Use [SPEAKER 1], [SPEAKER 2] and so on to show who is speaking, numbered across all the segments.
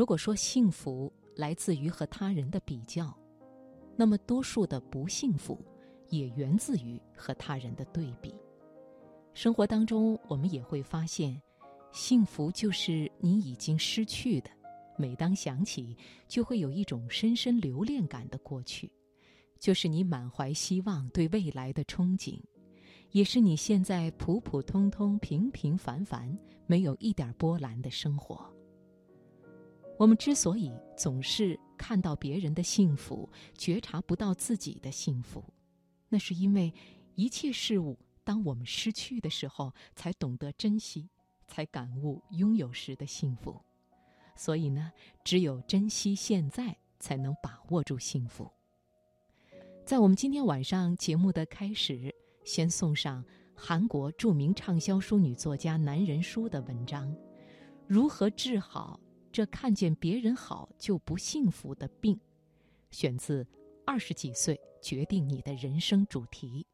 [SPEAKER 1] 如果说幸福来自于和他人的比较，那么多数的不幸福也源自于和他人的对比。生活当中，我们也会发现，幸福就是你已经失去的，每当想起，就会有一种深深留恋感的过去，就是你满怀希望对未来的憧憬，也是你现在普普通通、平平凡凡、没有一点波澜的生活。我们之所以总是看到别人的幸福，觉察不到自己的幸福，那是因为一切事物。当我们失去的时候，才懂得珍惜，才感悟拥有时的幸福。所以呢，只有珍惜现在，才能把握住幸福。在我们今天晚上节目的开始，先送上韩国著名畅销书女作家南人书的文章：如何治好这看见别人好就不幸福的病？选自《二十几岁决定你的人生》主题。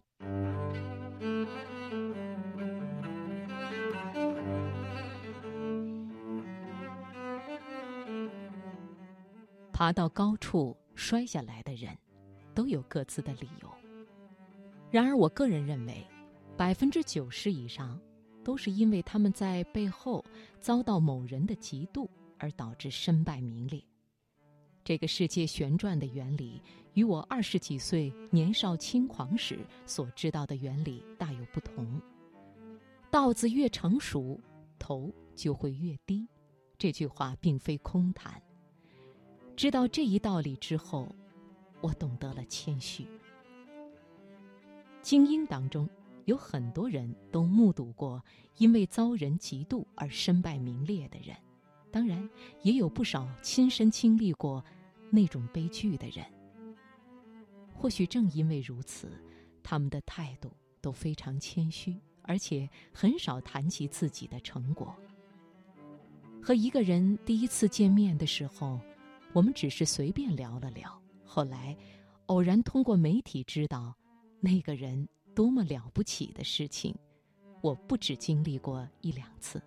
[SPEAKER 1] 爬到高处摔下来的人，都有各自的理由。然而，我个人认为，百分之九十以上，都是因为他们在背后遭到某人的嫉妒而导致身败名裂。这个世界旋转的原理，与我二十几岁年少轻狂时所知道的原理大有不同。稻子越成熟，头就会越低。这句话并非空谈。知道这一道理之后，我懂得了谦虚。精英当中有很多人都目睹过因为遭人嫉妒而身败名裂的人，当然也有不少亲身经历过那种悲剧的人。或许正因为如此，他们的态度都非常谦虚，而且很少谈及自己的成果。和一个人第一次见面的时候。我们只是随便聊了聊，后来偶然通过媒体知道，那个人多么了不起的事情，我不止经历过一两次。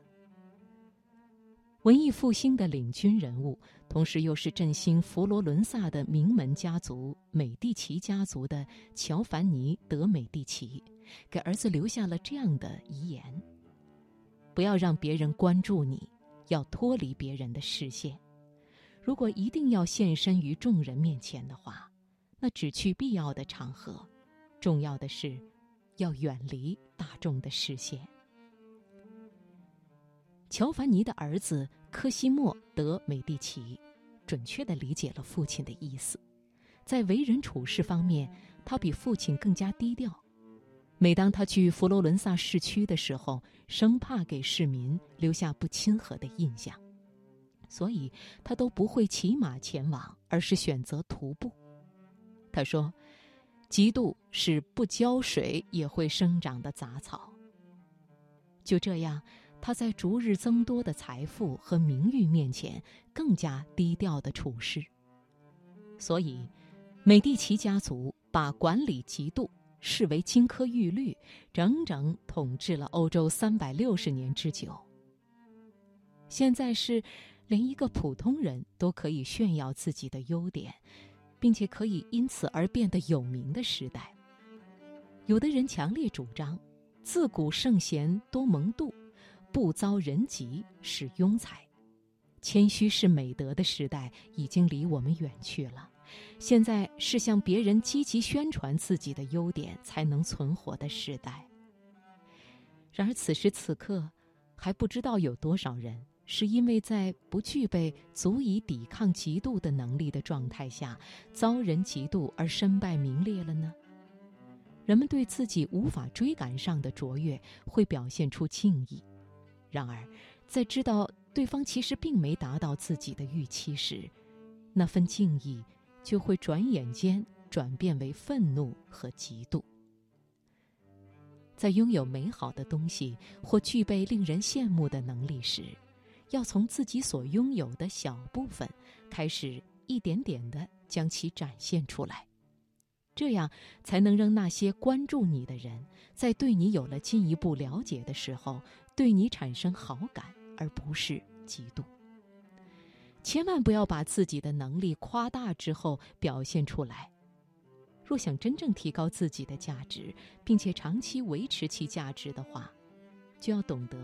[SPEAKER 1] 文艺复兴的领军人物，同时又是振兴佛罗伦萨的名门家族美第奇家族的乔凡尼·德美第奇，给儿子留下了这样的遗言：不要让别人关注你，要脱离别人的视线。如果一定要现身于众人面前的话，那只去必要的场合。重要的是，要远离大众的视线。乔凡尼的儿子科西莫·德美第奇，准确的理解了父亲的意思。在为人处事方面，他比父亲更加低调。每当他去佛罗伦萨市区的时候，生怕给市民留下不亲和的印象。所以，他都不会骑马前往，而是选择徒步。他说：“嫉妒是不浇水也会生长的杂草。”就这样，他在逐日增多的财富和名誉面前，更加低调的处事。所以，美第奇家族把管理嫉妒视为金科玉律，整整统治了欧洲三百六十年之久。现在是。连一个普通人都可以炫耀自己的优点，并且可以因此而变得有名的时代。有的人强烈主张“自古圣贤多蒙妒，不遭人嫉是庸才”，谦虚是美德的时代已经离我们远去了。现在是向别人积极宣传自己的优点才能存活的时代。然而此时此刻，还不知道有多少人。是因为在不具备足以抵抗嫉妒的能力的状态下，遭人嫉妒而身败名裂了呢？人们对自己无法追赶上的卓越会表现出敬意，然而，在知道对方其实并没达到自己的预期时，那份敬意就会转眼间转变为愤怒和嫉妒。在拥有美好的东西或具备令人羡慕的能力时，要从自己所拥有的小部分开始，一点点的将其展现出来，这样才能让那些关注你的人，在对你有了进一步了解的时候，对你产生好感，而不是嫉妒。千万不要把自己的能力夸大之后表现出来。若想真正提高自己的价值，并且长期维持其价值的话，就要懂得，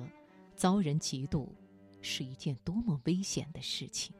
[SPEAKER 1] 遭人嫉妒是一件多么危险的事情。